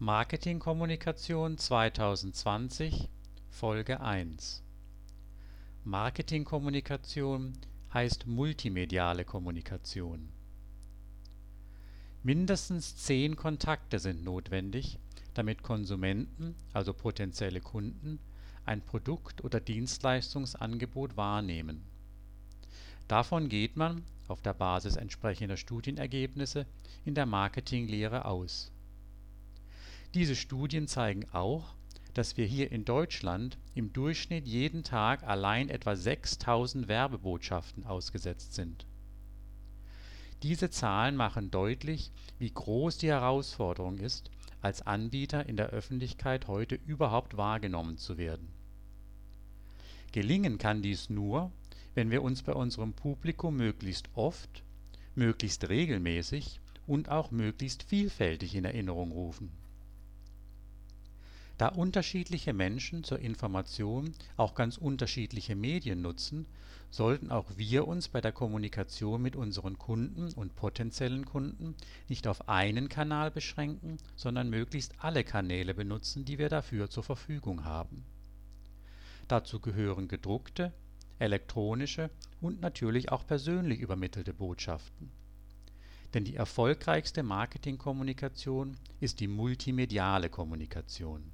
Marketingkommunikation 2020 Folge 1 Marketingkommunikation heißt multimediale Kommunikation. Mindestens zehn Kontakte sind notwendig, damit Konsumenten (also potenzielle Kunden) ein Produkt oder Dienstleistungsangebot wahrnehmen. Davon geht man (auf der Basis entsprechender Studienergebnisse) in der Marketinglehre aus. Diese Studien zeigen auch, dass wir hier in Deutschland im Durchschnitt jeden Tag allein etwa 6000 Werbebotschaften ausgesetzt sind. Diese Zahlen machen deutlich, wie groß die Herausforderung ist, als Anbieter in der Öffentlichkeit heute überhaupt wahrgenommen zu werden. Gelingen kann dies nur, wenn wir uns bei unserem Publikum möglichst oft, möglichst regelmäßig und auch möglichst vielfältig in Erinnerung rufen. Da unterschiedliche Menschen zur Information auch ganz unterschiedliche Medien nutzen, sollten auch wir uns bei der Kommunikation mit unseren Kunden und potenziellen Kunden nicht auf einen Kanal beschränken, sondern möglichst alle Kanäle benutzen, die wir dafür zur Verfügung haben. Dazu gehören gedruckte, elektronische und natürlich auch persönlich übermittelte Botschaften. Denn die erfolgreichste Marketingkommunikation ist die multimediale Kommunikation